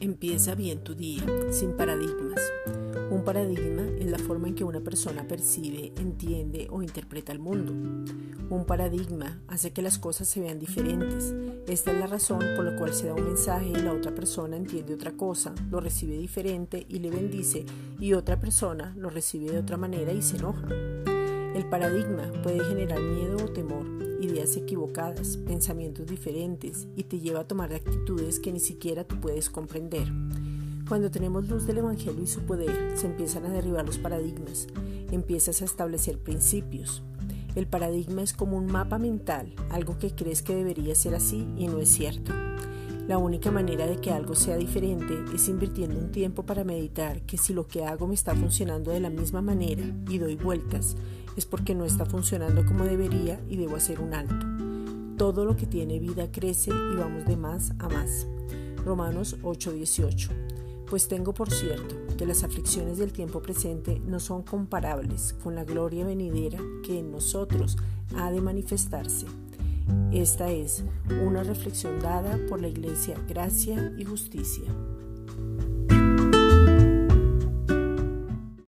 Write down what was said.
Empieza bien tu día, sin paradigmas. Un paradigma es la forma en que una persona percibe, entiende o interpreta el mundo. Un paradigma hace que las cosas se vean diferentes. Esta es la razón por la cual se da un mensaje y la otra persona entiende otra cosa, lo recibe diferente y le bendice y otra persona lo recibe de otra manera y se enoja. El paradigma puede generar miedo o temor, ideas equivocadas, pensamientos diferentes y te lleva a tomar actitudes que ni siquiera tú puedes comprender. Cuando tenemos luz del Evangelio y su poder, se empiezan a derribar los paradigmas, empiezas a establecer principios. El paradigma es como un mapa mental, algo que crees que debería ser así y no es cierto. La única manera de que algo sea diferente es invirtiendo un tiempo para meditar que si lo que hago me está funcionando de la misma manera y doy vueltas, es porque no está funcionando como debería y debo hacer un alto. Todo lo que tiene vida crece y vamos de más a más. Romanos 8:18. Pues tengo por cierto que las aflicciones del tiempo presente no son comparables con la gloria venidera que en nosotros ha de manifestarse. Esta es una reflexión dada por la Iglesia Gracia y Justicia.